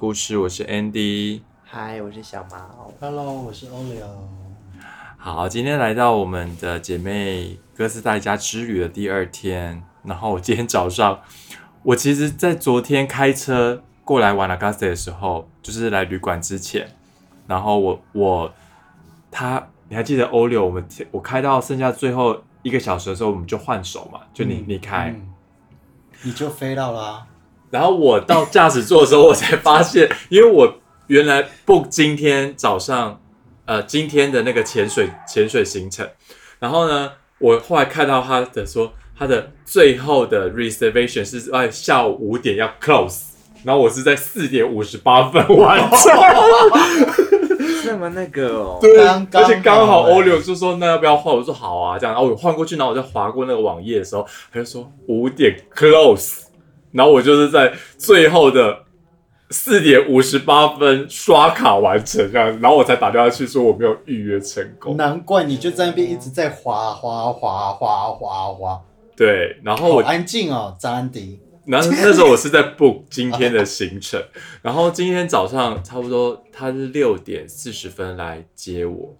故事，我是 Andy。嗨，我是小毛。Hello，我是 Olio。好，今天来到我们的姐妹哥斯达黎加之旅的第二天。然后我今天早上，我其实在昨天开车过来瓦纳加斯的时候，就是来旅馆之前，然后我我他，你还记得欧六？我们我开到剩下最后一个小时的时候，我们就换手嘛，就你、嗯你开。嗯你就飞到了、啊。然后我到驾驶座的时候，我才发现，因为我原来 book 今天早上，呃，今天的那个潜水潜水行程，然后呢，我后来看到他的说，他的最后的 reservation 是在下午五点要 close，然后我是在四点五十八分完成，这么那个哦，对，刚刚而且刚好欧柳就说那要不要换，我说好啊，这样，然后我换过去，然后我就划过那个网页的时候，他就说五点 close，然后我就是在最后的四点五十八分刷卡完成这样，然后我才打电话去说我没有预约成功，难怪你就在那边一直在滑滑滑滑滑滑，对，然后我安静哦，张安迪。然后那时候我是在 book 今天的行程，然后今天早上差不多他是六点四十分来接我，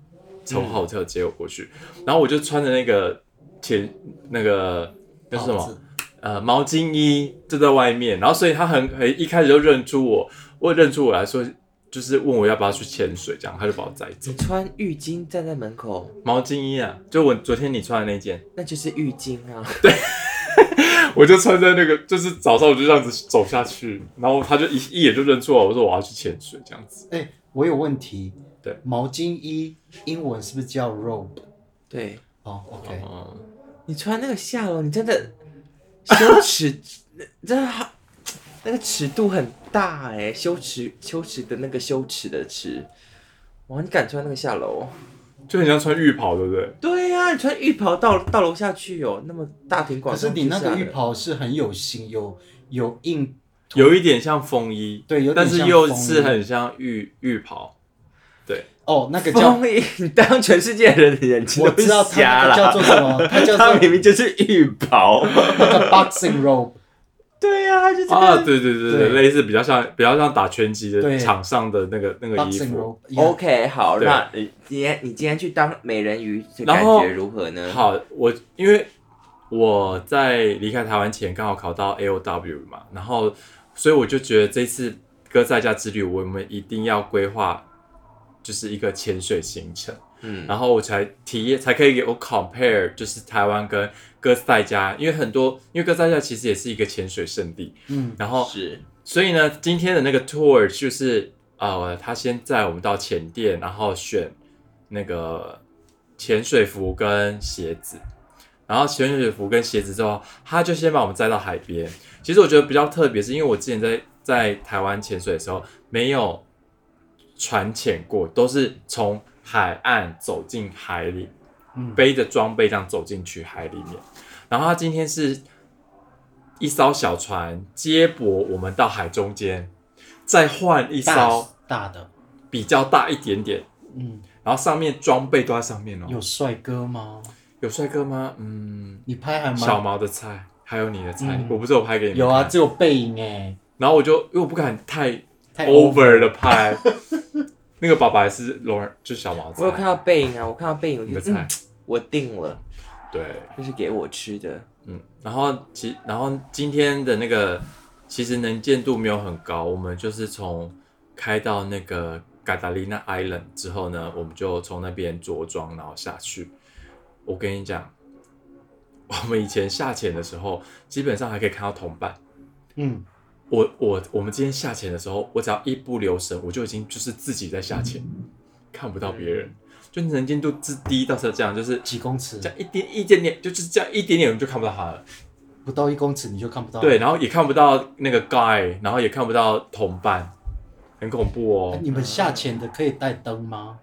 从嗯。hotel 接我过去，然后我就穿着那个前那个那是什么呃毛巾衣就在外面，然后所以他很很一开始就认出我，我认出我来说就是问我要不要去潜水，这样他就把我载走你。穿浴巾站在门口，毛巾衣啊，就我昨天你穿的那件，那就是浴巾啊。对我就穿在那个，就是早上我就这样子走下去，然后他就一一眼就认出我，我说我要去潜水这样子。哎、我有问题。对，毛巾衣英文是不是叫 robe？对哦，OK，、嗯，你穿那个下楼，你真的羞耻，真的好，那个尺度很大哎，羞耻羞耻的那个羞耻的耻。哇，你敢穿那个下楼？就很像穿浴袍，对不对？对呀、你穿浴袍到到楼下去哦，那么大庭广众可是你那个浴袍是很有型，有有硬，有一点像风衣，对，有点但是像风衣又是很像浴浴袍。哦，那个叫你当全世界人的眼睛都我知道了。个叫做什么？它叫做它明明就是浴袍。那个 boxing robe。对呀、啊，就这啊，个。对对对对，对类似比较像比较像打拳击的对场上的那个那个衣 boxing 服。OK，好，对那你今天你今天去当美人鱼，这然后感觉如何呢？好，我因为我在离开台湾前刚好考到 A O W 嘛，然后所以我就觉得这次哥在家之旅，我们一定要规划就是一个潜水行程。嗯，然后我才体验，才可以给我 compare，就是台湾跟哥斯达黎加，因为很多，因为哥斯达黎加其实也是一个潜水圣地，嗯，然后是。所以呢，今天的那个 tour 就是呃，他先载我们到潜店，然后选那个潜水服跟鞋子，然后潜水服跟鞋子之后，他就先把我们载到海边。其实我觉得比较特别，是因为我之前在在台湾潜水的时候没有船潜过，都是从海岸走进海里，嗯背着装备这样走进去海里面。然后他今天是一艘小船接驳我们到海中间，再换一艘大的，比较大一点点，嗯，然后上面装备都在上面哦。有帅哥吗？有帅哥吗？嗯，你拍还小毛的菜，还有你的菜，嗯我不是有拍给你们有啊，看只有背影哎，然后我就因为我不敢太太 over 的拍，那个爸爸还是罗尔，就是小毛子。我有看到背影啊，我看到背影，我你的菜就嗯，，我定了，对，这是给我吃的。嗯，然后其然后今天的那个其实能见度没有很高，我们就是从开到那个 Catalina Island 之后呢，我们就从那边着装然后下去。我跟你讲，我们以前下潜的时候，基本上还可以看到同伴。嗯，我我我们今天下潜的时候，我只要一不留神，我就已经就是自己在下潜，看不到别人，就能见度之低到是这样，就是几公尺这，样一点一点点，就就是这样一点点，我们就看不到他了。不到一公尺你就看不到。对，，然后也看不到那个 guy，然后也看不到同伴，很恐怖哦。你们下潜的可以带灯吗？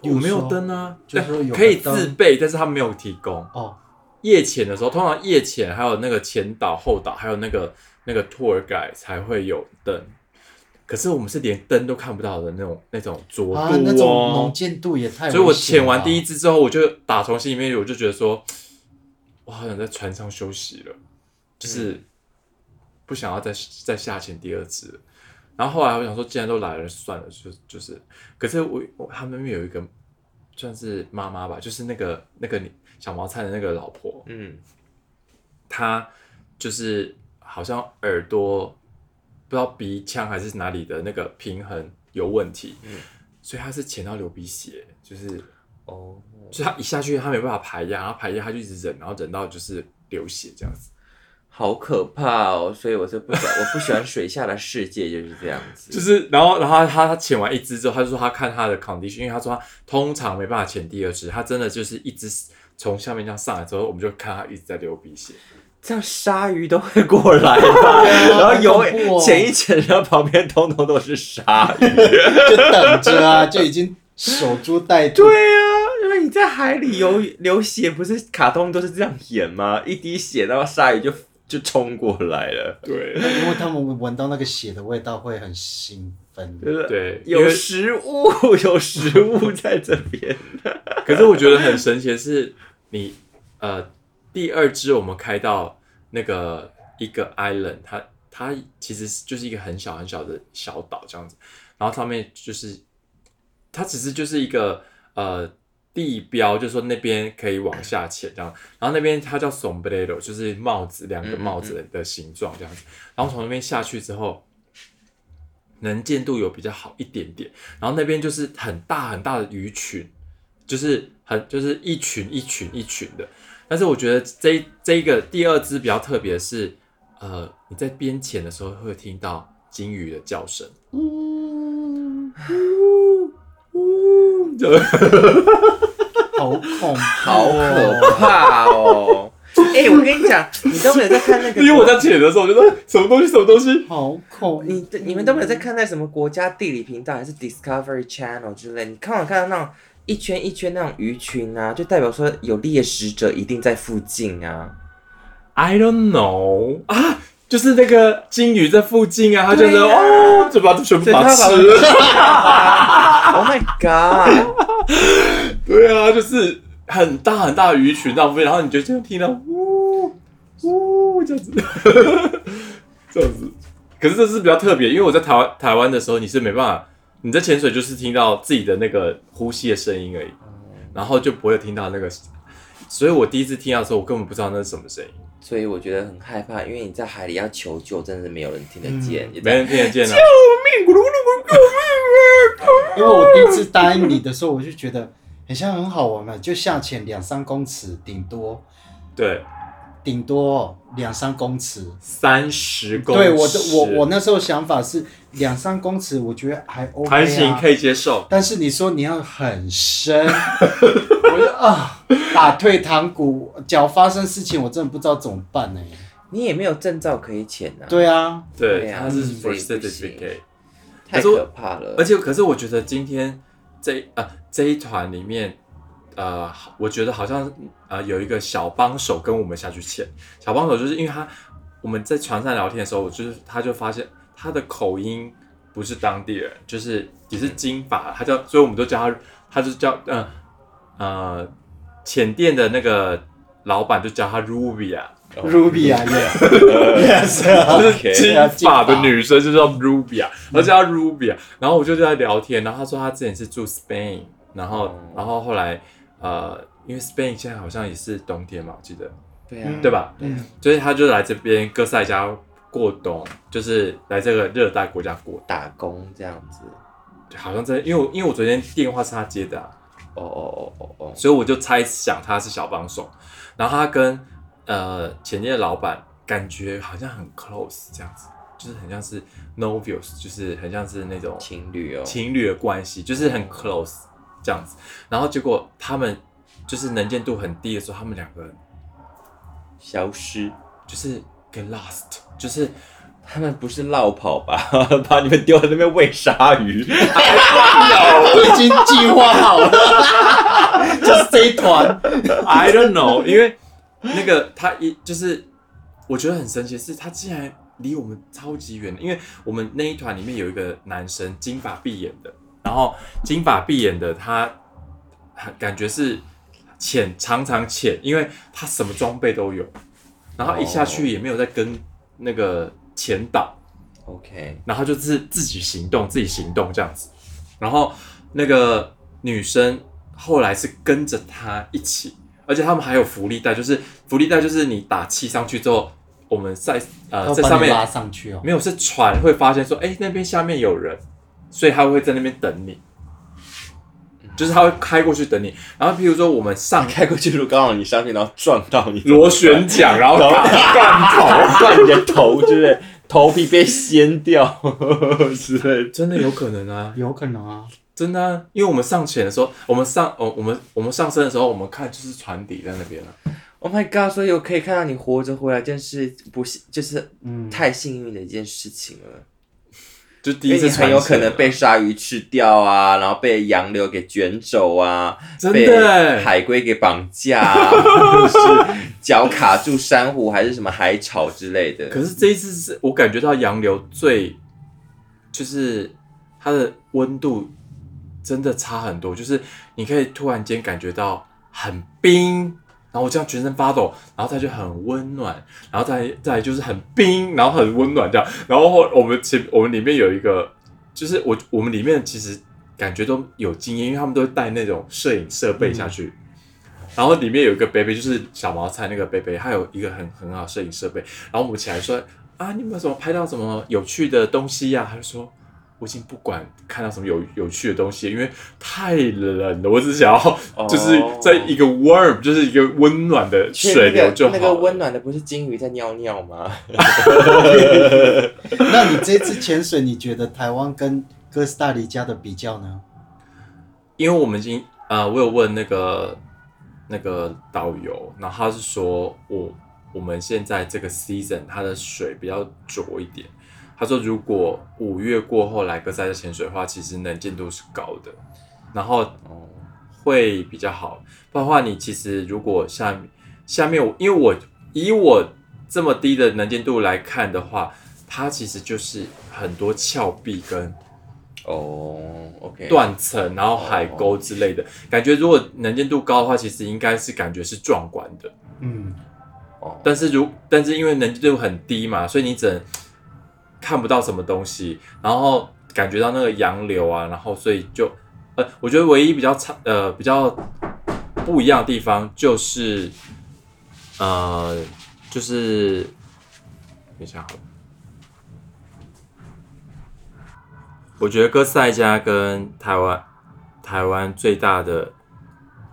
有没有灯啊，就是说有可以自备，但是他没有提供。哦，夜潜的时候，通常夜潜还有那个前导、后导，还有那个那个 tour guide 才会有灯。可是我们是连灯都看不到的那种那种浊啊，那种哦能。见度也太所以我潜完第一只之后，我就打从心里面我就觉得说，我好想在船上休息了，就是不想要再再下潜第二只。然后后来我想说，既然都来了，算了，就就是，可是我我他们那边有一个算是妈妈吧，就是那个那个小毛菜的那个老婆，嗯，她就是好像耳朵不知道鼻腔还是哪里的那个平衡有问题，嗯所以他是潜到流鼻血，就是哦，就是她一下去他没办法排压，然后排压他就一直忍，然后忍到就是流血这样子。好可怕哦！所以我是不喜欢，我不喜欢水下的世界就是这样子。就是，然后，然后他他潜完一只之后，他就说他看他的 condition，因为他说他通常没办法潜第二只，他真的就是一只从下面这样上来之后，我们就看他一直在流鼻血。这样鲨鱼都会过来吧？然后游潜一潜，然后旁边通通都是鲨鱼。就等着啊，就已经守株待兔。对啊，因为你在海里游流血，不是卡通都是这样演吗？一滴血，然后鲨鱼就就冲过来了。对因为他们闻到那个血的味道会很兴奋。就是对，有食物，有食物在这边。可是我觉得很神奇的是，你呃第二只我们开到那个一个 island，它它其实就是一个很小很小的小岛这样子，然后上面就是它其实就是一个呃地标，就是说那边可以往下潜这样，然后那边它叫 sombrero，就是帽子两个帽子的形状这样子，然后从那边下去之后。能见度有比较好一点点，然后那边就是很大很大的鱼群，就是很就是一群一群一群的。但是我觉得这这一个第二只比较特别的是，呃，你在边潜的时候会听到鲸鱼的叫声，呜，就好恐怖、好可！怕哦！哎、我跟你讲，你都没有在看那个，因为我在潜的时候，我就说什么东西什么东西，好恐你你们都没有在看那什么国家地理频道还是 Discovery Channel 之类，你看我看到那种一圈一圈那种鱼群啊，就代表说有猎食者一定在附近啊。I don't know 啊，就是那个鲸鱼在附近啊，它就是、哦，就把它全部把它吃了。Oh my god！对啊，就是很大很大的鱼群浪费，然后你就这样听到呜呜这样子，这样子。可是这是比较特别，因为我在台湾台湾的时候，你是没办法，你在潜水就是听到自己的那个呼吸的声音而已，然后就不会听到那个。所以我第一次听到的时候，我根本不知道那是什么声音，所以我觉得很害怕，因为你在海里要求救，真的是没有人听得见，也没人听得见啊。因为我第一次答应你的时候，我就觉得很像很好玩嘛，就下潜两三公尺，顶多对，顶多两三公尺。三十公尺，对我的我我那时候想法是两三公尺，我觉得还 OK 啊。还行，可以接受。但是你说你要很深，我就啊打退堂鼓，脚发生事情，我真的不知道怎么办呢、你也没有证照可以潜啊，对啊，对，对啊它是 for certificate。太可怕了。而且，可是我觉得今天这呃这一团里面，呃，我觉得好像呃有一个小帮手跟我们下去潜。小帮手就是因为他我们在船上聊天的时候，我就是他就发现他的口音不是当地人，就是也是金发，他叫，所以我们都叫他，他就叫呃呃浅店的那个老板就叫他 Ruby 啊，Ruby 啊，yes，啊就是金发的女生就叫 Rubia，我就叫她 Rubia，然后我就在聊天，然后她说她之前是住 Spain，然后、哦。然后后来呃，因为 Spain 现在好像也是冬天嘛，我记得。对啊，对吧？嗯，所以她就来这边哥塞加过冬，就是来这个热带国家过，打工这样子。好像在因为我因为我昨天电话是他接的、啊，哦哦哦哦哦，所以我就猜想他是小帮手，然后他跟呃前店的老板感觉好像很 close 这样子，就是很像是 novios，就是很像是那种情侣哦，情侣的关系，就是很 close 这样子。然后结果他们就是能见度很低的时候，他们两个消失。就是 get lost，就是他们不是绕跑吧？把你们丢在那边喂鲨鱼？我已经计划好了，就是这一团。I don't know，因为那个他一就是我觉得很神奇，是他竟然离我们超级远，因为我们那一团里面有一个男生金发碧眼的，然后金发碧眼的他感觉是浅常常浅，因为他什么装备都有，然后一下去也没有在跟那个前导，OK，然后就是自己行动，自己行动这样子。然后那个女生后来是跟着他一起，而且他们还有福利带，就是福利带就是你打气上去之后，我们在呃要在上面拉上去哦。没有是船会发现说，哎、那边下面有人，所以他会在那边等你，就是他会开过去等你。然后比如说我们上开过去，如果刚好你上去，然后撞到你，螺旋桨，然后然后打断头，断你的头之类，头皮被掀掉 之类的。真的有可能啊，有可能啊，真的啊、因为我们上潜的时候，我们上哦，我们我们上升的时候，我们看就是船底在那边了、Oh my god！所以我可以看到你活着回来，真是不幸，就是嗯，太幸运的一件事情了。就第一次很有可能被鲨鱼吃掉啊，然后被洋流给卷走啊，真被海龟给绑架、啊，或者是脚卡住珊瑚还是什么海草之类的。可是这一次是我感觉到洋流最，就是它的温度真的差很多，就是你可以突然间感觉到很冰，然后我这样全身发抖，然后再就很温暖，然后再再就是很冰，然后很温暖这样，然后我们前我们里面有一个，就是我我们里面其实感觉都有经验，因为他们都带那种摄影设备下去。然后里面有一个 baby，，就是小毛菜那个 baby，，他有一个很很好摄影设备。然后我们起来说啊，你们怎么拍到什么有趣的东西呀、他就说我已经不管看到什么有有趣的东西，因为太冷了，我只想要哦就是在一个 warm，就是一个温暖的水流就好了。那个温暖的不是金鱼在尿尿吗？那你这次潜水，你觉得台湾跟哥斯达黎加的比较呢？因为我们已经呃，我有问那个那个导游，然后他是说我我们现在这个 season 它的水比较浊一点。他说如果五月过后来哥斯达黎加潜水的话，其实能见度是高的，然后哦，会比较好。不然的话，你其实如果下面下面我，因为我以我这么低的能见度来看的话，它其实就是很多峭壁跟哦断层，然后海沟之类的。感觉如果能见度高的话，其实应该是感觉是壮观的。嗯，哦，但是如但是因为能见度很低嘛，所以你只能看不到什么东西，然后感觉到那个洋流啊，然后所以就呃，我觉得唯一比较差呃比较不一样的地方就是呃就是等一下好了。我觉得哥斯达黎加跟台湾台湾最大的，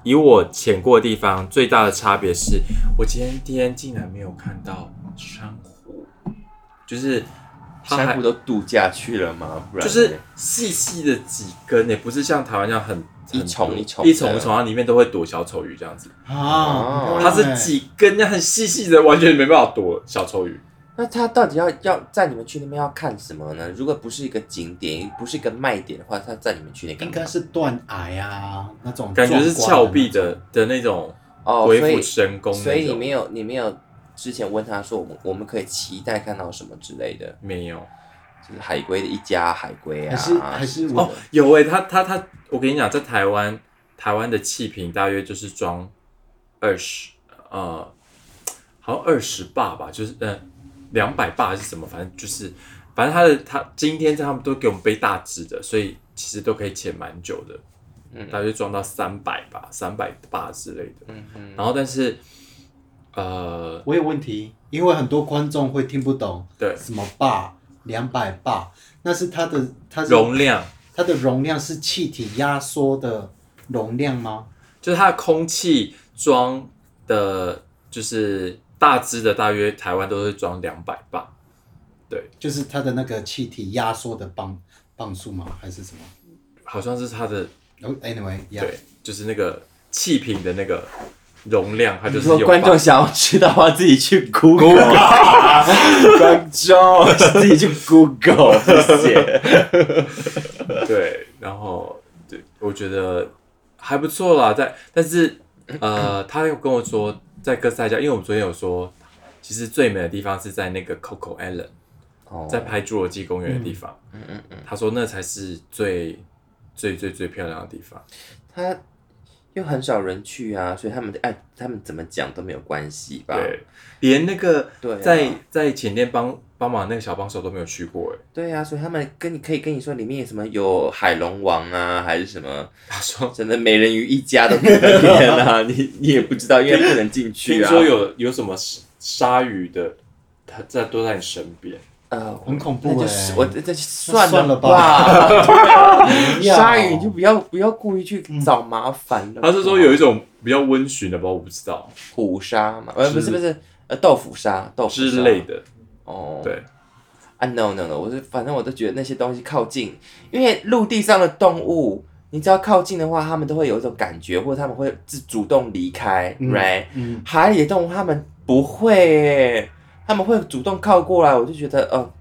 以我潜过的地方最大的差别是，我今天竟然没有看到珊瑚，就是珊瑚都度假去了吗？不然就是细细的几根也不是像台湾这样很一丛一丛一丛一丛，然后里面都会躲小丑鱼这样子，啊，哦它是几根那样很细细的，完全没办法躲小丑鱼。那它到底要要在你们去那边要看什么呢？如果不是一个景点，不是一个卖点的话，它在你们去那干嘛？应该是断崖啊那种，感觉是峭壁的的那种哦，鬼斧神工所以你没有你没有之前问他说我们我们可以期待看到什么之类的，没有。就是海龟的一家海龟啊，还是还是哦我，有诶、他他他，我跟你讲，在台湾台湾的气瓶大约就是装二十呃，好像二十霸吧，就是呃两百霸还是什么，反正就是反正他的他今天他们都给我们背大只的，所以其实都可以潜蛮久的，嗯。大约装到三百吧，三百八之类的。嗯嗯，然后但是呃，我有问题，因为很多观众会听不懂对什么坝两百坝，那是它的它是容量它的容量是气体压缩的容量吗？就是它的空气装的，就是大只的，大约台湾都是装两百磅。就是它的那个气体压缩的磅磅数吗？还是什么？好像是它的哦，anyway，yeah，对，就是那个气瓶的那个容量，它就是如果有观众想要知道的话，自己去 Google，观众自己去 Google，谢谢。对，然后对，我觉得还不错啦，在但是呃，他又跟我说，在哥斯达黎加，因为我们昨天有说，其实最美的地方是在那个 Coco Island，哦在拍侏罗纪公园的地方。嗯嗯嗯，他说那才是最最最最漂亮的地方。他因因为很少人去啊，所以他们哎，他们怎么讲都没有关系吧？对，连那个对啊在在前店帮帮忙那个小帮手都没有去过哎。对啊，所以他们跟你可以跟你说里面有什么有海龙王啊，还是什么，他说真的美人鱼一家都在那边啊，你你也不知道，因为不能进去啊。听说有有什么鲨鱼的，它在都在你身边。呃，很恐怖那就欸是我这这算算了吧。鲨鱼你就不要不要故意去找麻烦了。他是说有一种比较温驯的吧，我不知道。虎鲨嘛，呃，不是不是，呃，豆腐鲨，豆腐鲨。之类。的。哦，对，啊，no no no，我是反正我都觉得那些东西靠近，因为陆地上的动物，你只要靠近的话，他们都会有一种感觉，或者他们会自主动离开、嗯 r i g h t 嗯，海里的动物他们不会耶，他们会主动靠过来，我就觉得，呃，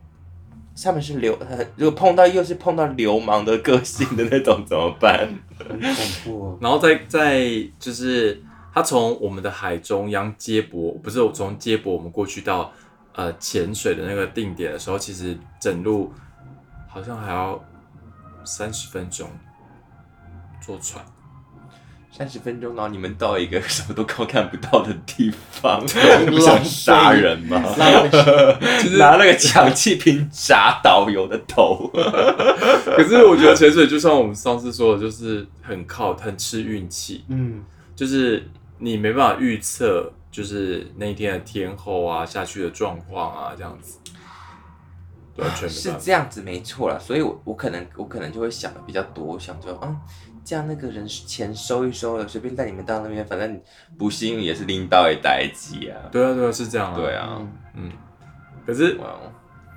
他们是流，呃如果碰到又是碰到流氓的个性的那种怎么办？恐怖哦。然后再再就是他从我们的海中央接驳，不是我从接驳我们过去到呃潜水的那个定点的时候，其实整路好像还要三十分钟坐船。三十分钟，然后你们到一个什么都看看不到的地方，你不想杀人吗？拿那个氧气瓶砸导游的头。可是我觉得潜水就像我们上次说的，就是很靠很吃运气，嗯，就是你没办法预测，就是那一天的天候啊、下去的状况啊这样子，完全没是。这样子没错啦，所以我我可能我可能就会想的比较多，我想说，嗯，这样那个人钱收一收了，随便带你们到那边，反正不幸运也是拎到一代机啊。对啊，对啊，是这样啊。对，啊，嗯。可是哇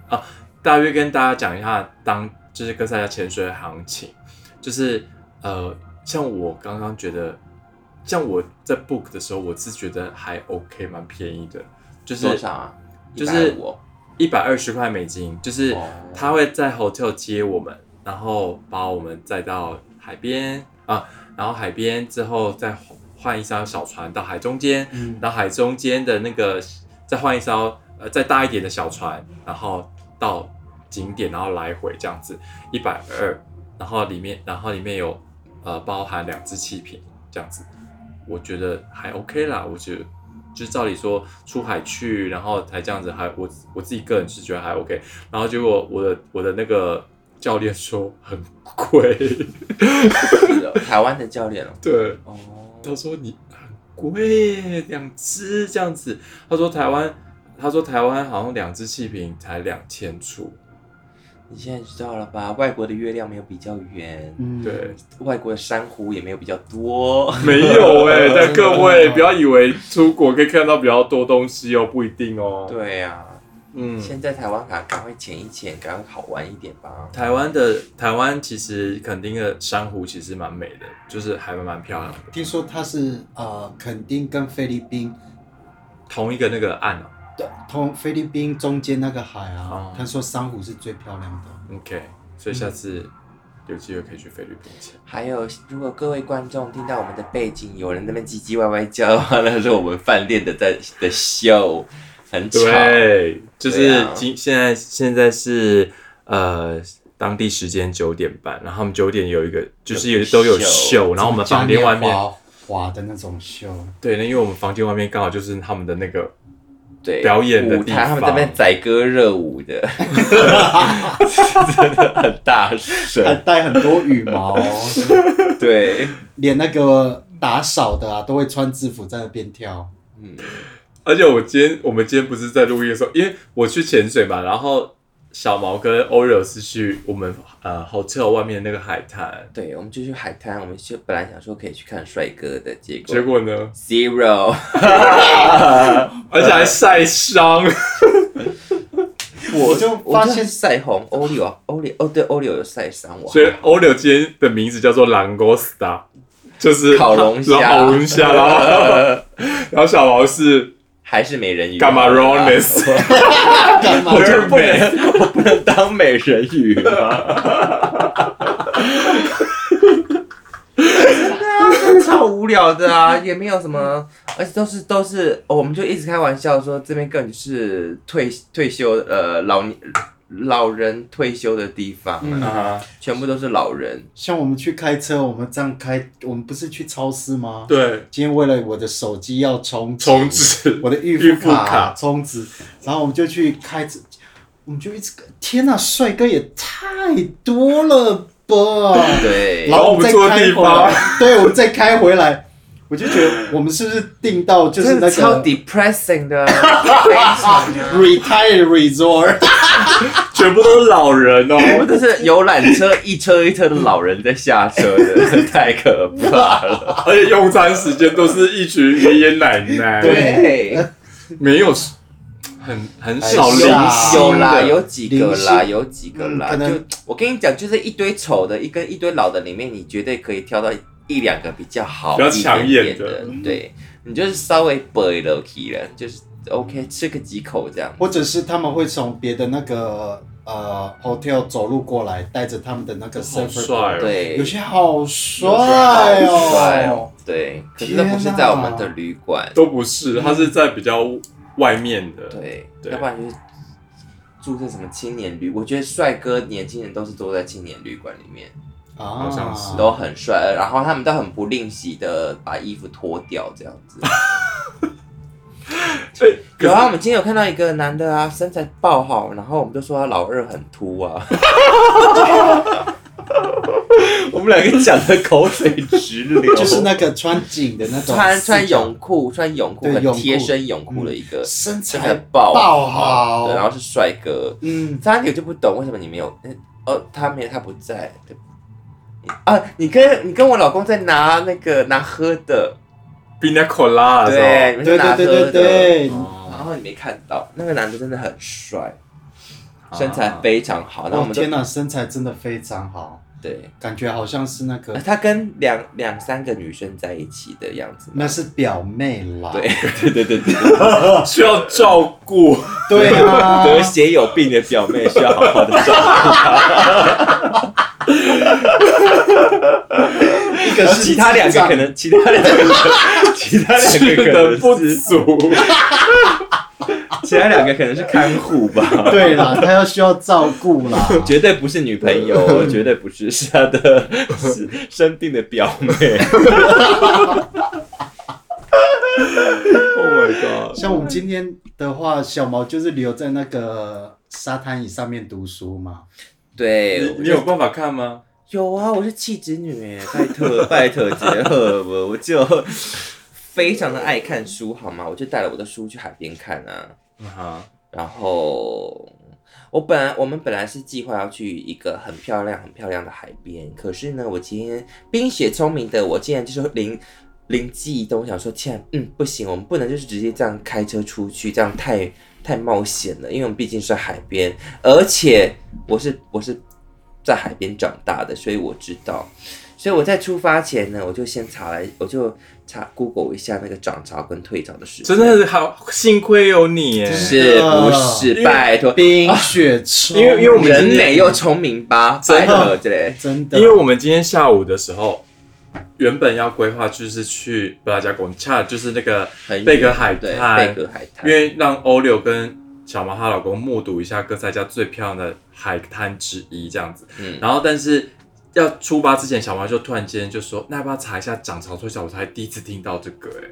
哦，大约跟大家讲一下当就是哥斯达黎加潜水的行情，就是呃，像我刚刚觉得，像我在 book 的时候，我是觉得还 OK，蛮便宜的，就是多少啊？就是150一百二十块美金，就是哦他会在 hotel 接我们，然后把我们载到海边啊，然后海边之后再换一艘小船到海中间，嗯然后海中间的那个再换一艘呃再大一点的小船，然后到景点，然后来回这样子一百二，然后里面然后里面有呃包含两只气瓶这样子，我觉得还 OK 啦，我觉得。就是照理说出海去，然后才这样子还我我自己个人是觉得还 OK，然后结果我的我的那个教练说很贵，台湾的教练哦。对，哦，他说你很贵耶，两只这样子。他说台湾，他说台湾好像两只气瓶才两千出。你现在知道了吧？外国的月亮没有比较圆，嗯，对，外国的珊瑚也没有比较多。没有哎，但各位不要以为出国可以看到比较多东西哦，不一定哦。，对呀、嗯，现在台湾赶赶快潜一潜，赶快好玩一点吧。台湾的台湾其实垦丁的珊瑚其实蛮美的，就是还蛮漂亮的。听说它是呃，垦丁跟菲律宾同一个那个岸哦对同菲律宾中间那个海啊哦，他说珊瑚是最漂亮的。，OK，所以下次有机会可以去菲律宾潜。还有，如果各位观众听到我们的背景有人在那边唧唧歪歪叫的话，那是我们饭店的在的秀，很吵。对，就对是啊。今现在现在是呃当地时间九点半，然后他们九点有一个就是有有都有秀秀，然后我们房间外面滑滑的那种秀，对，那因为我们房间外面刚好就是他们的那个对，表演的地舞台，他们在那边载歌热舞的，真的很大声。还。带很多羽毛，对，连那个打扫的啊都会穿制服在那边跳。嗯，而且我今天我们今天不是在录音的时候，因为我去潜水嘛，然后小毛跟 Oreo 是去我们呃 hotel 外面的那个海滩，对，我们就去海滩，我们就本来想说可以去看帅哥的，结果结果呢，zero。而且还晒伤，我就我就发现晒红欧里欧欧里哦，对，欧里有晒伤我。所以 Oreo 今天的名字叫做 Langosta，就是烤龙虾烤龙虾，然后 然后小毛是还是美人鱼 Camarones，干嘛 我就不能，我不能当美人鱼吗？真的啊，真的超无聊的啊，也没有什么，而且都是都是，哦我们就一直开玩笑说这边根本就是退退休呃老年老人退休的地方。啊，全部都是老人。像我们去开车，我们这样开，我们不是去超市吗？对，今天为了我的手机要充充值。我的预预付卡。充值，然后我们就去开车，我们就一直天哪，帅哥也太多了吧！对，然后我们再然后我们坐地开回来，对，我们再开回来，我就觉得我们是不是订到就是那真的超个 depressing 的，retire resort？全部都是老人哦我哦。们是游览车一车一车的老人在下车的，太可怕了。而且用餐时间都是一群爷爷奶奶，对，没有很很少哎零呀星有啦，有几个啦，有几个啦。嗯可能就我跟你讲，就是一堆丑的，一跟一堆老的里面，你绝对可以挑到一两个比较好、比较抢眼的一点点的。对，你就是稍微背了起了，就是 OK，吃个几口这样。或者是他们会从别的那个呃 hotel 走路过来，带着他们的那个好 surfer 帅哦。对，有些好帅有些好帅哦哦。对，可是那不是在我们的旅馆。都不是，他是在比较外面的。对，对要不然就是住在什么青年旅。我觉得帅哥、年轻人都是坐在青年旅馆里面，啊，好像是都很帅，然后他们都很不吝惜的把衣服脱掉这样子。有啊，我们今天有看到一个男的啊，身材爆好，然后我们就说他老二很秃啊。我们两个讲的口水直流，就是那个穿紧的那种，穿穿泳裤，穿泳裤很贴身泳裤的一个，身身材材爆爆好对，然后是帅哥。嗯，三点就不懂为什么你没有，嗯哦，他没有，他不在。对啊，你跟你跟我老公在拿那个拿喝的，冰那可拉的时对，你们是拿喝对对对的，对对，然哦后你没看到，那个男的真的很帅，啊身材非常好。然后我们天哪，身材真的非常好，对，感觉好像是那个呃他跟两两三个女生在一起的样子嘛。那是表妹啦，对对对对对，需要照顾。对啊，得血有病的表妹需要好好的照顾。一个是其他两个可能，其他两个，其他两个可能不是，足，其他两个可能是看护吧。对啦，他要需要照顾啦，绝对不是女朋友，绝对不是，是他的是生病的表妹。Oh my god！像我们今天的话，小毛就是留在那个沙滩椅上面读书嘛，对，你你有办法看吗？有啊，我是气质女哎，拜托 拜托杰赫我，我就非常的爱看书，好吗？我就带了我的书去海边看啊。啊，然后我本来我们本来是计划要去一个很漂亮很漂亮的海边，可是呢，我今天冰雪聪明的我竟然就是灵灵机一动，我想说，天啊，嗯，不行，我们不能就是直接这样开车出去，这样太太冒险了，因为我们毕竟是海边，而且我是我是在海边长大的，所以我知道。所以我在出发前呢，我就先查来，我就查 Google 一下那个涨潮跟退潮的时间。真的是好，幸亏有你耶！是不是？拜托，冰雪聪 因为因为我们人美又聪明吧？真的拜托，这类真的，因为我们今天下午的时候，原本要规划就是去布拉加贡恰，就是那个很贝格海对滩，贝格海滩，因为让欧柳跟小毛她老公目睹一下哥斯达加最漂亮的海滩之一，这样子。嗯然后但是要出发之前，小毛就突然间就说：“那要不要查一下涨潮退潮？”我才第一次听到这个、哎，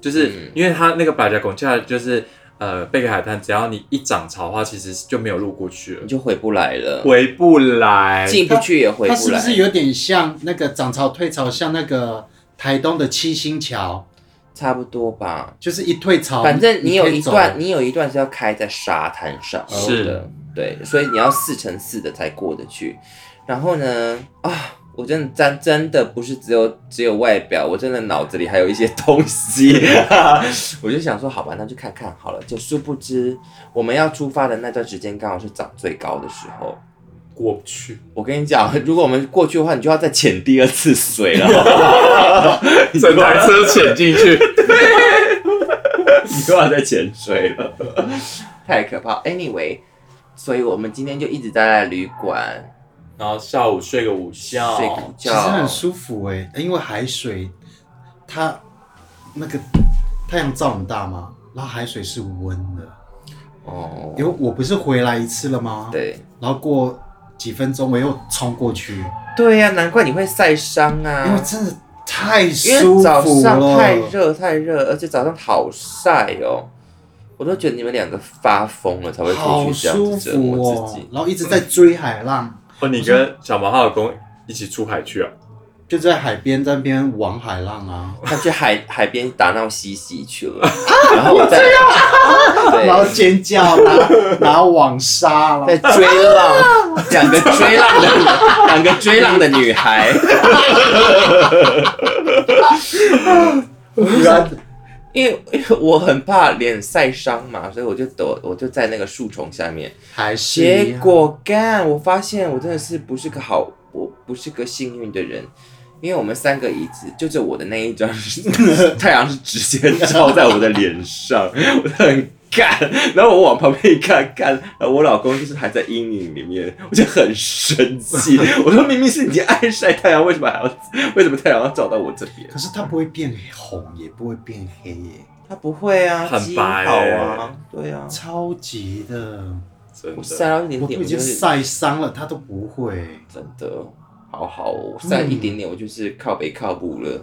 就是、嗯因为他那个百家拱恰就是呃贝克海滩，只要你一涨潮的话，其实就没有路过去了你，就回不来了，回不来。进不去也回它不来。它是不是有点像那个涨潮退潮，像那个台东的七星桥，差不多吧？就是一退潮，反正你有一段，你有一段是要开在沙滩上是的，对，所以你要四乘四的才过得去。然后呢，啊，我真的真真的不是只有只有外表，我真的脑子里还有一些东西。我就想说，好吧，那就看看好了。就殊不知，我们要出发的那段时间刚好是涨最高的时候。过不去，我跟你讲，如果我们过去的话，你就要再潜第二次水了，整台车潜进去。你又要再潜水了，太可怕。Anyway，所以我们今天就一直待在旅馆然后下午睡个午觉，睡午其实觉，很舒服哎、因为海水它那个太阳照很大嘛，然后海水是温的，哦，因为我不是回来一次了吗？。对。然后过几分钟我又冲过去，对呀、难怪你会晒伤啊，因为真的太因舒为早服上太了。热太热，而且早上好晒哦，我都觉得你们两个发疯了才会好出去这样舒子折磨自己。，然后一直在追海浪，哦，你跟小毛她老公一起出海去啊？就在海边在那边玩海浪啊，他去海海边打闹嬉戏去了，然后我在 然后对尖叫拿拿网杀了在。追浪，两个追浪的两个追浪的女孩，然因为 因为我很怕脸晒伤嘛，所以我就躲，我就在那个树丛下面。还是结果干，我发现我真的是不是个好，我不是个幸运的人，因为我们三个椅子，就是我的那一张是 太阳是直接照在我的脸上，我很干。然后我往旁边一看，干，然后我老公就是还在阴影里面，我就很生气。我说明明是你爱晒太阳，为什么还要 为什么太阳要照到我这边？可是它不会变红，也不会变黑耶，它不会啊，很白欸啊，对啊，超级的，真的。我晒到一点点，我已经晒伤了，它都不会。真的好好哦，我晒一点点，我就是靠北靠步了。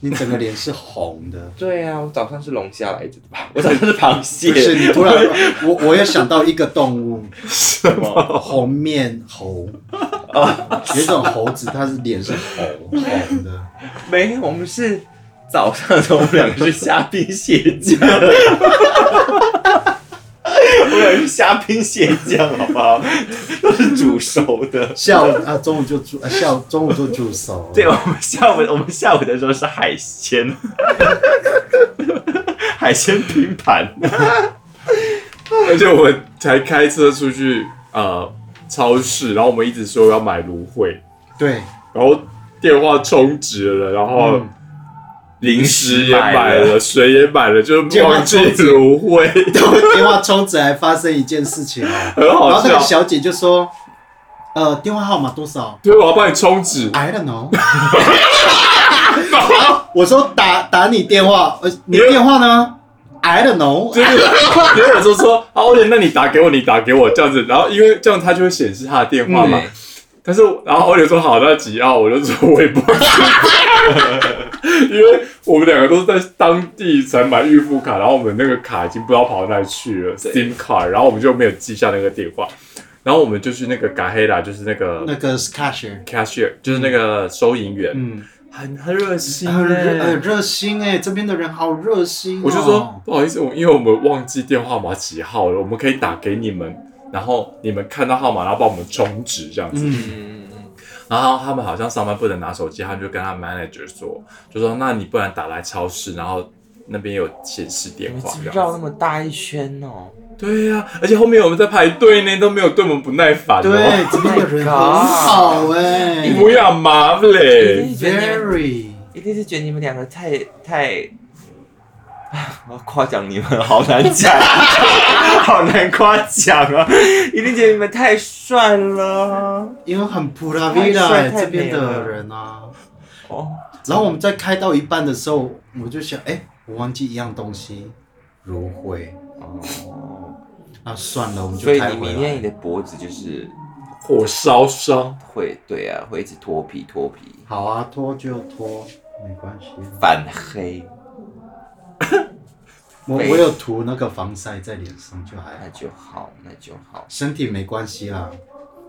你整个脸是红的。对啊，我早上是龙虾来着的吧？我早上是螃蟹。不是你突然，我我又想到一个动物，什么？红面猴啊，有一种猴子，它是脸是红红的，没有，我们是早上的时候，我们两个是虾兵蟹将。我们两个是虾兵蟹将，好不好？都是煮熟的。下午啊中午就煮，啊下午中午就煮熟。对，我们下午我们下午的时候是海鲜，海鲜拼盘。而且我们才开车出去呃超市，然后我们一直说要买芦荟，对，然后电话充值了，然后嗯零食也买了，水也买了，就电话忘记充值芦荟，电话充值还发生一件事情哦，很好然后那个。小姐就说，呃，电话号码多少对，我要帮你充值，？I don't know 然后我说打打你电话，呃，你电话呢？I don't know。就是然后我就说，啊，欧莲，那你打给我，你打给我这样子，然后因为这样他就会显示他的电话嘛。嗯但是，然后欧莲说好，那几号？我就说我也不知道，因为我们两个都是在当地才买预付卡，然后我们那个卡已经不知道跑到哪里去了对，SIM 卡，然后我们就没有记下那个电话，然后我们就去那个嘎黑啦，就是那个那个 cashier，cashier，就是那个收银员，嗯，很很热心很热心哎，这边的人好热心哦。我就说不好意思，我因为我们忘记电话号码几号了，我们可以打给你们，然后你们看到号码，然后帮我们充值这样子。然后他们好像上班不能拿手机，他们就跟他 manager 说，就说那你不然打来超市，然后那边有显示电你话这样子。们绕那么大一圈哦。对呀、而且后面我们在排队呢，都没有对我们不耐烦、哦。对，这边的人很 Oh 好哎不要麻烦，very 一定是觉得你们两个太太，啊 我要夸奖你们，好难讲，好难夸奖啊！一定觉得你们太帅了。因为很普拉太 vida 帅哎，太这边的人啊。哦，然后我们在开到一半的时候，我就想，哎，我忘记一样东西，芦荟。哦，那算了，我们就所以开回来你明天你。的脖子就是火烧伤，会，对啊，会一直脱皮脱皮，好啊，脱就脱，没关系。反黑，没我我有涂那个防晒在脸上，就还那。就好，那就好。身体没关系啦，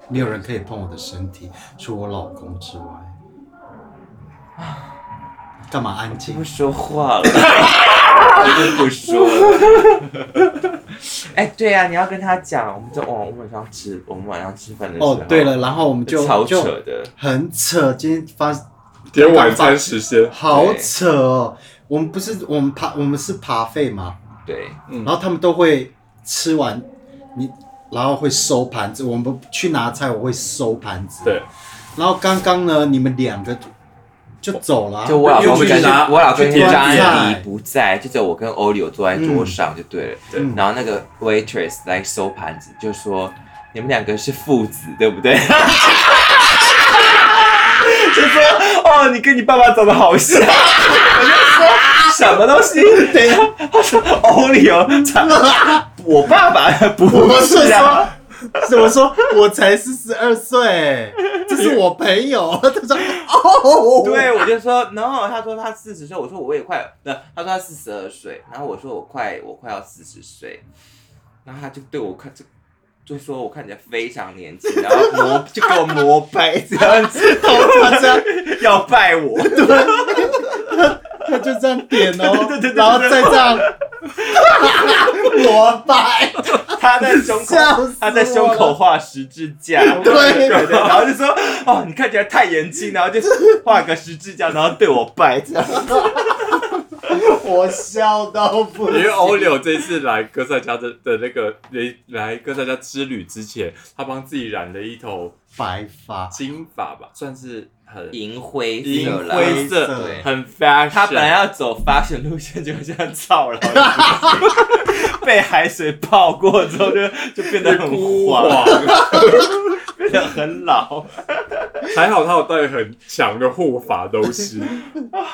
没有人可以碰我的身体，除我老公之外。干嘛安静不？说话了，我就不说了。哎、对啊，你要跟他讲，我们就哦，我们晚上吃，我们晚上吃饭的时候。哦，对了，然后我们就超就扯的，很扯，今天发今天晚餐时间，好扯哦。我们不是我们爬，我们是爬费嘛，对，嗯然后他们都会吃完你，然后会收盘子。我们不去拿菜，我会收盘子。对，然后刚刚呢，你们两个就就走了啊、就我老公跟们去拿我老公跟去点张安菜妮不在，就只有我跟欧里有坐在桌上就对了。对嗯然后那个 waitress 来收盘子，就说你们两个是父子，对不对？就说哦，你跟你爸爸长得好像。什么东西？等一下，他说欧里哦，长 我爸爸不不是说，怎么说？我才四十二岁，这是我朋友。他说哦，对，我就说，然后他说他四十岁，我说我也快，那他说他四十二岁，然后我说我快我快要四十岁，然后他就对我看就就说我看起来非常年轻，然后膜就给我膜拜这样子，他这样，要拜我，他就这样点哦，然后再这样 膜拜，他在胸口笑死他在胸口画十字架，对对对，然后就说哦你看起来太年轻，然后就画个十字架，然后对我拜这样，我笑到不行。因为欧柳这一次来哥萨家的的那个来来哥萨家之旅之前，他帮自己染了一头白发，金发吧，算是很银灰银色啦灰色对，很 fashion。他本来要走 fashion 路线，结果现在操了，被海水泡过之后就就变得很枯黄，变得很老。还好他有带很强的护发东西。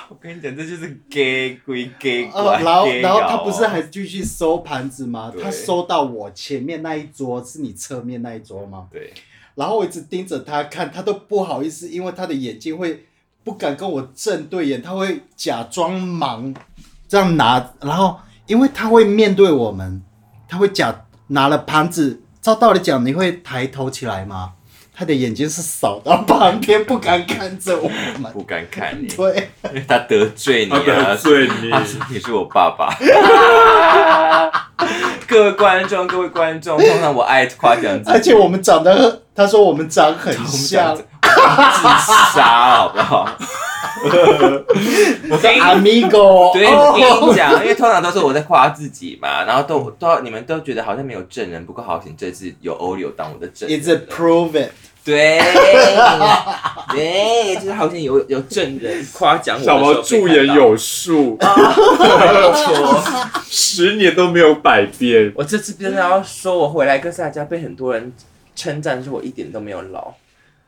我跟你讲，这就是 gay 归 gay 呃怪，，然后 gay 然后他不是还继续收盘子吗？对他收到我前面那一桌，是你侧面那一桌吗？对，然后我一直盯着他看，他都不好意思，因为他的眼睛会不敢跟我正对眼，他会假装忙，这样拿，然后因为他会面对我们，他会假拿了盘子，照道理讲你会抬头起来吗？他的眼睛是扫到旁边，不敢看着我们。不敢看你，对，因为他得罪你得，罪你，你是我爸爸。各位观众，各位观众，通常我爱夸奖自己，而且我们长得，他说我们长很 像自，杀好不好？我说 amigo，对，跟你讲，因为通常都是我在夸自己嘛，然后都都你们都觉得好像没有证人，不过好险这次有欧柳当我的证人 It's a 了。prove it。对，对，就是好像有有证人夸奖我的时小毛驻颜有术，看到，没错。十年都没有百变。我这次真的要说，我回来哥斯达加被很多人称赞，说我一点都没有老，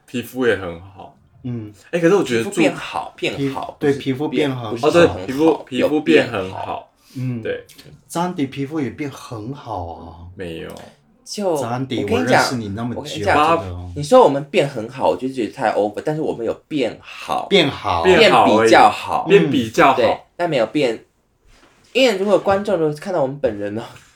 皮肤也很好，嗯，哎、可是我觉得住变好，变好，对皮肤变好哦，对皮肤皮肤变变很，好，嗯，，对，张迪皮肤也变很好啊。没有，就张迪，我跟你讲认识，你那么久，我跟你你说我们变很好，我就觉得太 over，但是我们有变好，变好，变变比较好，变比较对好，，但没有变。因为如果观众如果看到我们本人呢，就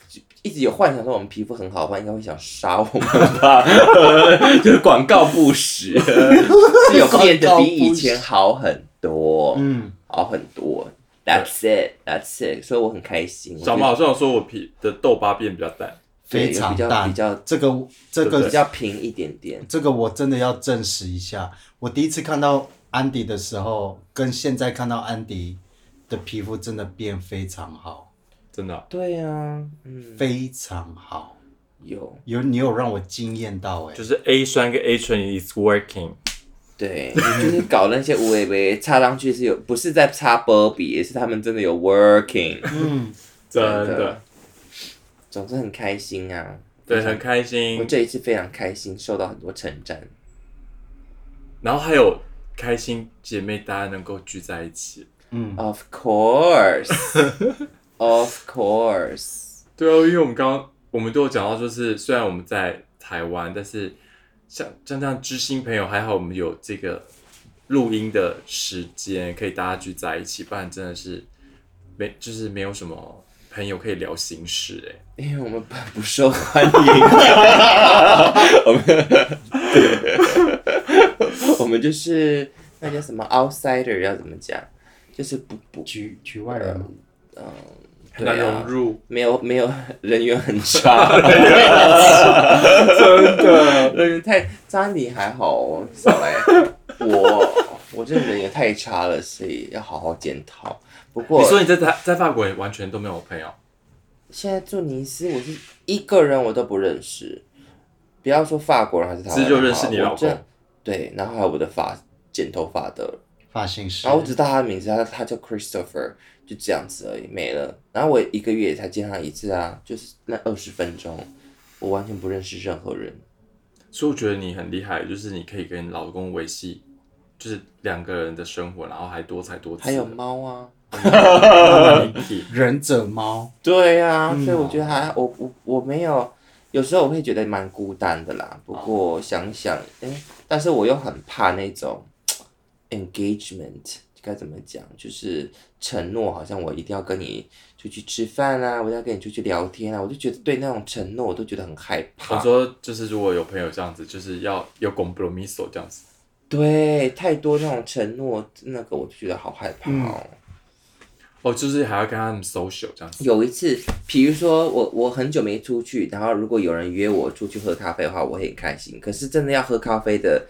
一直有幻想说我们皮肤很好的话，应该会想杀我们吧？就是广告不实，是有变得比以前好很多，嗯，好很多。That's it, that's it。所以我很开心。小毛好像有说我皮的痘疤变比较淡，非常比较淡比较这个这对个比较平一点点。这个我真的要证实一下。我第一次看到安迪的时候，跟现在看到安迪的皮肤真的变非常好，真的。啊、对啊，嗯，非常好。有。有你有让我惊艳到哎、就是 A 酸跟 A 醇 is working，对，就是搞那些无为为插上去是有，不是在插波比，是他们真的有 working。嗯，真真的。的，总之很开心啊，对，很开心。我心。这一次非常开心，受到很多称赞。然后还有开心姐妹大家能够聚在一起，嗯。Of course, of course。对啊，因为我们刚刚我们都有讲到，就是虽然我们在台湾，但是像像这样知心朋友，还好我们有这个录音的时间，可以大家聚在一起，不然真的是没就是没有什么朋友可以聊心事哎、因为我们不不受欢迎，我们 我们就是那叫什么 outsider 要怎么讲？就是不不局局外人吗？很难融入。没有没有 人缘很差，真的，人缘太张你还好哦，少来我我这人也太差了，所以要好好检讨。不过你说你在在在法国也完全都没有朋友，现在住尼斯，我是一个人我都不认识，不要说法国人还是台湾人好了，只有认识你老公。对，然后还有我的发剪头发的，发型师然后我只知道他的名字，他他叫 Christopher，就这样子而已，没了。然后我一个月才见他一次啊，就是那二十分钟，我完全不认识任何人。所以我觉得你很厉害，就是你可以跟老公维系就是两个人的生活，然后还多才多姿。还有猫啊，忍者猫，对呀、嗯所以我觉得还我我我没有，有时候我会觉得蛮孤单的啦。不过想想，哎、但是我又很怕那种 engagement，该怎么讲，就是承诺，好像我一定要跟你出去吃饭啊，我要跟你出去聊天啊，我就觉得对那种承诺，我都觉得很害怕我。说就是如果有朋友这样子，就是要有 compromiso 这样子。对，太多那种承诺，那个我就觉得好害怕哦。哦，就是还要跟他们 social 这样子。有一次，比如说我我很久没出去，然后如果有人约我出去喝咖啡的话，我会很开心。可是真的要喝咖啡的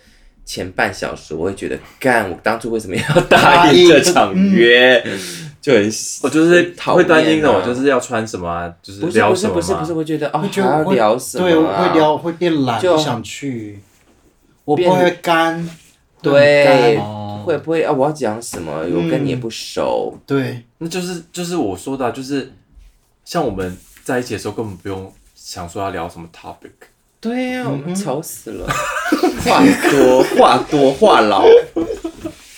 前半小时，我会觉得，干，我当初为什么要答应这场约？就很我就是讨会担心厌啊我就是要穿什么啊，就是不是不是聊什么不是不是，嘛。会觉得哦，会觉还要聊什么、啊？对，会聊会变懒，就不想去。我不会干，对会不会啊？我要讲什么？我跟你也不熟，对，那就是就是我说的啊，就是像我们在一起的时候，根本不用想说要聊什么 topic。对呀、我们吵死了，话多话多话痨。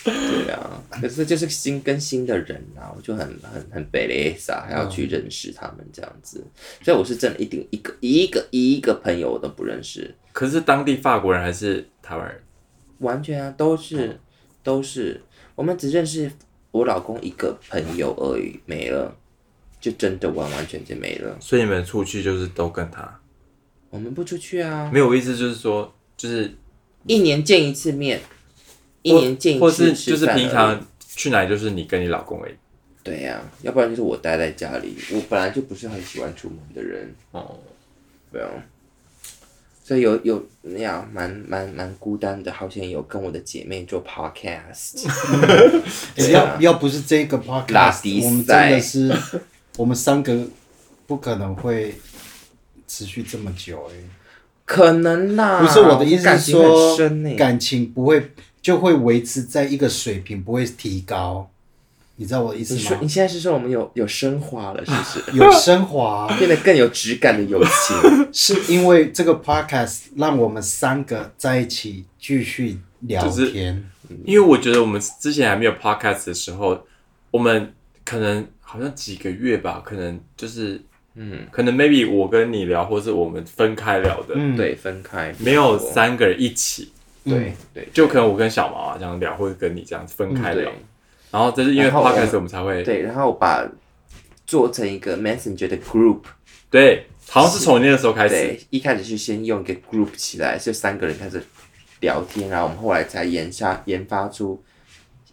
对啊，可是就是新跟新的人啊，我就很很很北雷傻，还要去认识他们这样子。所以我是真的一定一个一个一个朋友我都不认识，可是当地法国人还是台湾人？完全啊都是都是，我们只认识我老公一个朋友而已，没了，就真的完完全全没了。所以你们出去就是都跟他？我们不出去啊，没有，我意思就是说，就是一年见一次面，一年见一次或次是就是平常去哪里就是你跟你老公而已。对呀、要不然就是我待在家里。我本来就不是很喜欢出门的人，哦，对啊，所以有有那样蛮蛮蛮孤单的，好像有跟我的姐妹做 podcast，要要不是这个拉迪 podcast，我们赛真的是，我们三个不可能会持续这么久哎、可能啦。不是我的意思感情是说感情不会就会维持在一个水平，不会提高。你知道我的意思吗你说你？现在是说我们有有升华了，是不是？有升华，变得更有质感的友情。是因为这个 podcast 让我们三个在一起继续聊就是天。因为我觉得我们之前还没有 podcast 的时候，我们可能好像几个月吧，可能就是嗯，可能 maybe 我跟你聊，或是我们分开聊的，嗯，对，分开没有三个人一起，对对，就可能我跟小毛啊这样聊，或者跟你这样子分开聊。对。然后这是因为 podcast 我们才会对，然后把做成一个 messenger 的 group。对，好像是从那个时候开始，对，一开始是先用一个 group 起来，就三个人开始聊天，然后我们后来才研发研发出，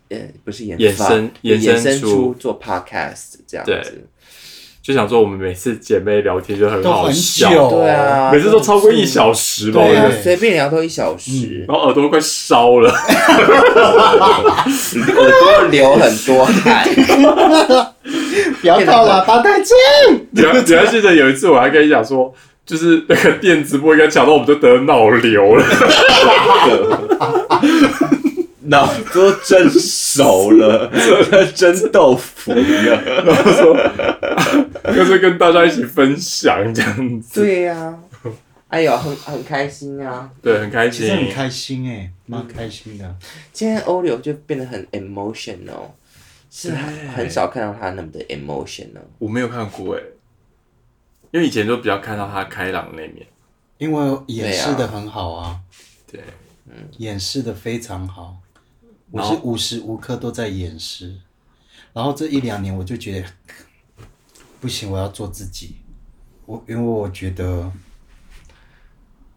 呃，不是研发，衍生衍衍生生出出做 podcast 这样子。就想说我们每次姐妹聊天就很好笑，对啊，每次都超过一小时吧，我对啊觉得，随便聊都一小时，然后耳朵都快烧了。耳朵流很多汗。不要靠喇叭太近。你还你还记得有一次我还跟你讲说，就是那个电直播应该讲到我们就得脑瘤了，脑 都蒸熟了，蒸豆腐了。然后说就是跟大家一起分享这样子，对呀、哎呦，很很开心啊！对，很开心其实。很开心哎、蛮开心的。今天欧柳就变得很 emotional，是很很少看到他那么的 emotional。我没有看过哎，因为以前都比较看到他开朗那面。因为演示的很好啊，对，嗯演示的非常好，我是无时无刻都在掩饰。然后这一两年我就觉得 不行，我要做自己。我因为我觉得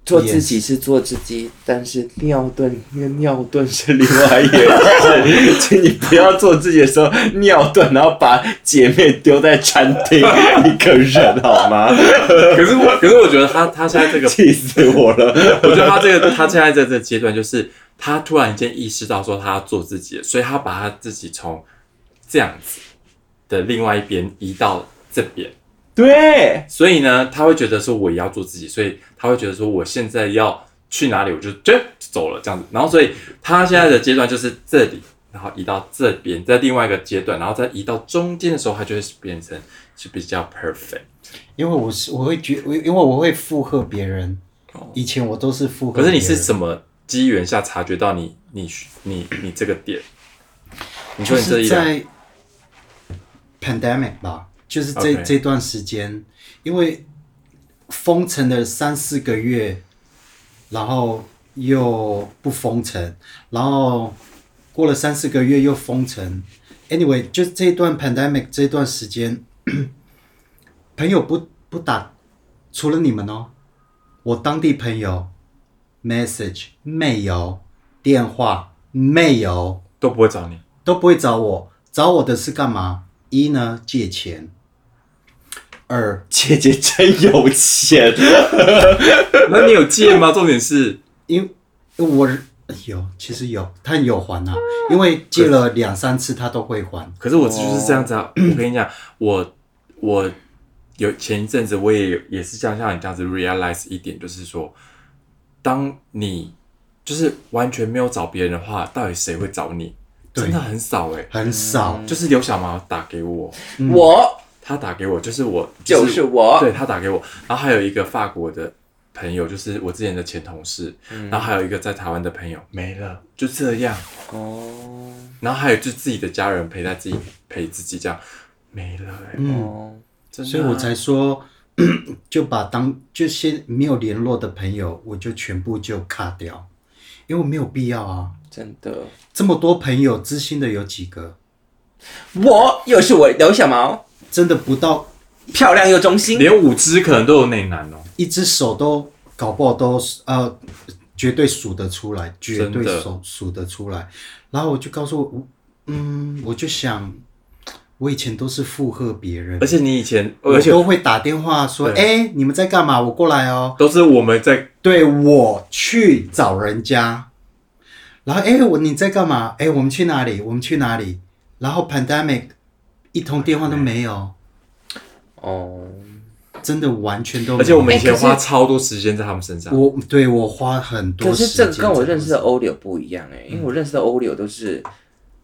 做自己是做自己，但是尿遁跟尿遁是另外一回事。请你不要做自己的时候尿遁，然后把姐妹丢在餐厅 一个人好吗？可是我，可是我觉得他他现在这个，气死我了！我觉得他这个他现在在这个阶段，就是他突然间意识到说他要做自己，所以他把他自己从这样子的另外一边移到这边。对，所以呢，他会觉得说我也要做自己，所以他会觉得说我现在要去哪里，我就就走了这样子。然后，所以他现在的阶段就是这里，然后移到这边，在另外一个阶段，然后再移到中间的时候，他就会变成是比较 perfect。因为我是我会觉，我因为我会附和别人。以前我都是附和，可是你是什么机缘下察觉到你你你你这个点？你说你这一在 pandemic 吧，就是这这段时间，因为封城了三四个月，然后又不封城，然后过了三四个月又封城。Anyway，就这段 pandemic 这段时间，朋友不不打，除了你们哦，我当地朋友 message 没有，电话没有。都不会找你，都不会找我，找我的是干嘛？一呢借钱，二姐姐真有钱，那你有借吗？重点是因我有其实有，他有还啊，因为借了两三次他都会还。可是我就是这样子啊！我跟你讲，我我有前一阵子我也有也是像像你这样子 realize 一点，就是说，当你就是完全没有找别人的话，到底谁会找你？真的很少哎、很少，就是刘小毛打给我，我他打给我，就是我就是我。对他打给我，然后还有一个法国的朋友，就是我之前的前同事，然后还有一个在台湾的朋友。没了，就这样。哦。然后还有就自己的家人陪在自己陪自己这样。没了、欸，嗯，哦，真的啊。所以我才说，就把当就先没有联络的朋友，我就全部就卡掉，因为我没有必要啊。真的，这么多朋友，知心的有几个？我又是我刘小毛，真的不到漂亮又忠心，连五只可能都有内男哦、一只手都搞不好都呃绝对数得出来，绝对数数得出来。然后我就告诉我，嗯，我就想，我以前都是附和别人而，且你以前，而且都会打电话说，对哎、你们在干嘛？我过来哦。都是我们在对我去找人家，然后哎、我你在干嘛？哎、我们去哪里？我们去哪里？然后 pandemic 一通电话都没有，哦，真的完全都没有。而且我们以前哎可是花超多时间在他们身上。我对我花很多可时间在是这个跟我认识的这欧柳不一样哎、因为我认识的欧柳都是。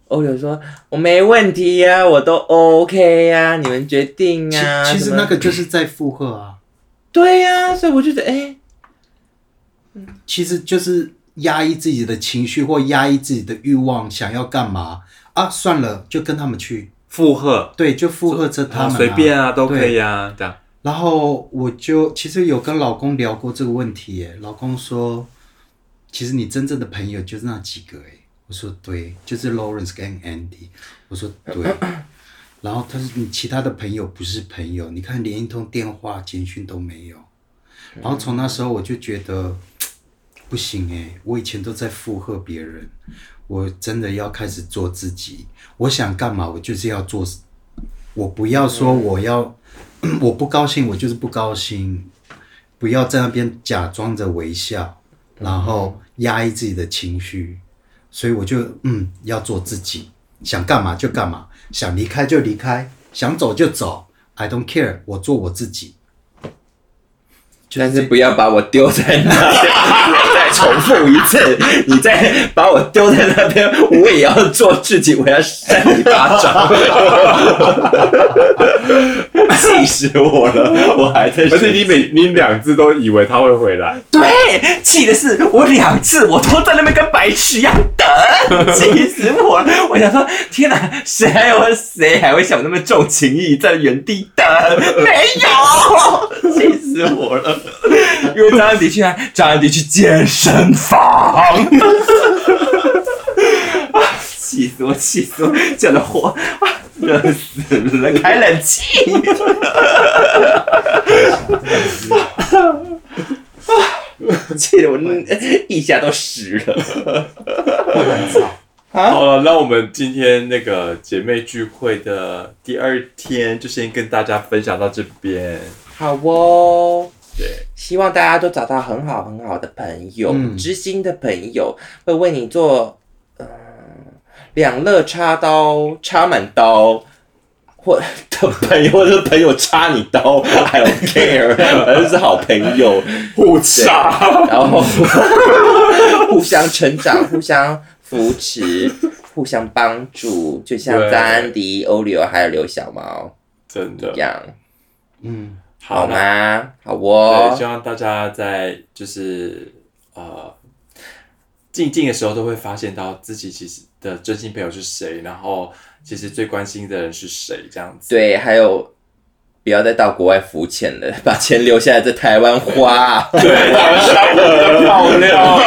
欧柳说：“我没问题呀、我都 OK 呀、你们决定其啊。”其实什么那个就是在附和啊，对呀、所以我就觉得，哎、其实就是压抑自己的情绪或压抑自己的欲望，想要干嘛啊？算了，就跟他们去，附和，对，就附和着他们、随便啊，都可以啊，这样。然后我就其实有跟老公聊过这个问题耶，老公说，其实你真正的朋友就是那几个哎，我说对，就是 Lawrence 跟 Andy，我说对，然后他说你其他的朋友不是朋友，你看连一通电话、简讯都没有，然后从那时候我就觉得 不行哎，我以前都在附和别人，我真的要开始做自己，我想干嘛我就是要做，我不要说我要。我不高兴，我就是不高兴，不要在那边假装着微笑，然后压抑自己的情绪，所以我就嗯要做自己，想干嘛就干嘛，想离开就离开，想走就走，I don't care，我做我自己。就但是不要把我丢在那 重复一次，你再把我丢在那边，我也要做自己，我要扇你巴掌，气死我了！我还在，而且你每你两次都以为他会回来，对，气的是我两次我都在那边跟白痴一样等，气死我了！我想说，天哪，谁还有谁还会想那么重情义，在原地等？没有，气死我了！因为张安迪去？张安迪去健身房。啊气死我！气死我！讲的火，热死了！开冷气。气得我那腋下都湿了。啊好了，那我们今天那个姐妹聚会的第二天，就先跟大家分享到这边。好哦，对，希望大家都找到很好很好的朋友，嗯知心的朋友，会为你做嗯两肋插刀，插满刀。或的朋友，或者是朋友插你刀，I don't care，反正是好朋友，互插，然后 互相成长，互相扶持，互相帮助，就像对张安迪、欧流还有刘小毛真的。一样，嗯，好啦。吗？好对，哦希，望大家在就是呃静静的时候都会发现到自己其实的真心朋友是谁，然后其实最关心的人是谁，这样子。对，还有不要再到国外浮潜了，把钱留下来在台湾花。对，台湾生活漂亮，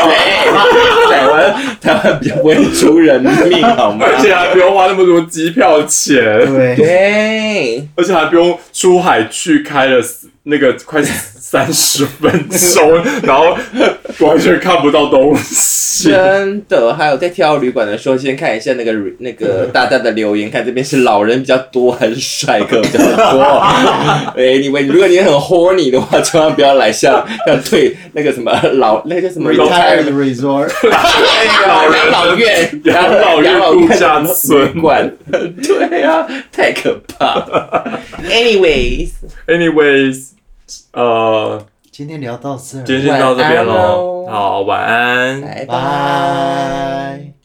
台湾台湾比较不会出人命，好吗？而且还不用花那么多机票钱，对，对，而且还不用出海去开了那个快三十分钟，然后完全看不到东西。真的。还有在挑旅馆的时候，先看一下那个那个大大的留言，看这边是老人比较多还是帅哥比较多。哎，你们如果你很 horny 的话，千万不要来像像退那个什么老那个叫什么 Retired resort，老人老院、养老院度假村旅馆，对啊，太可怕了。呃，今天聊到这儿，今天先到这边喽喽。好，晚安。拜拜。拜。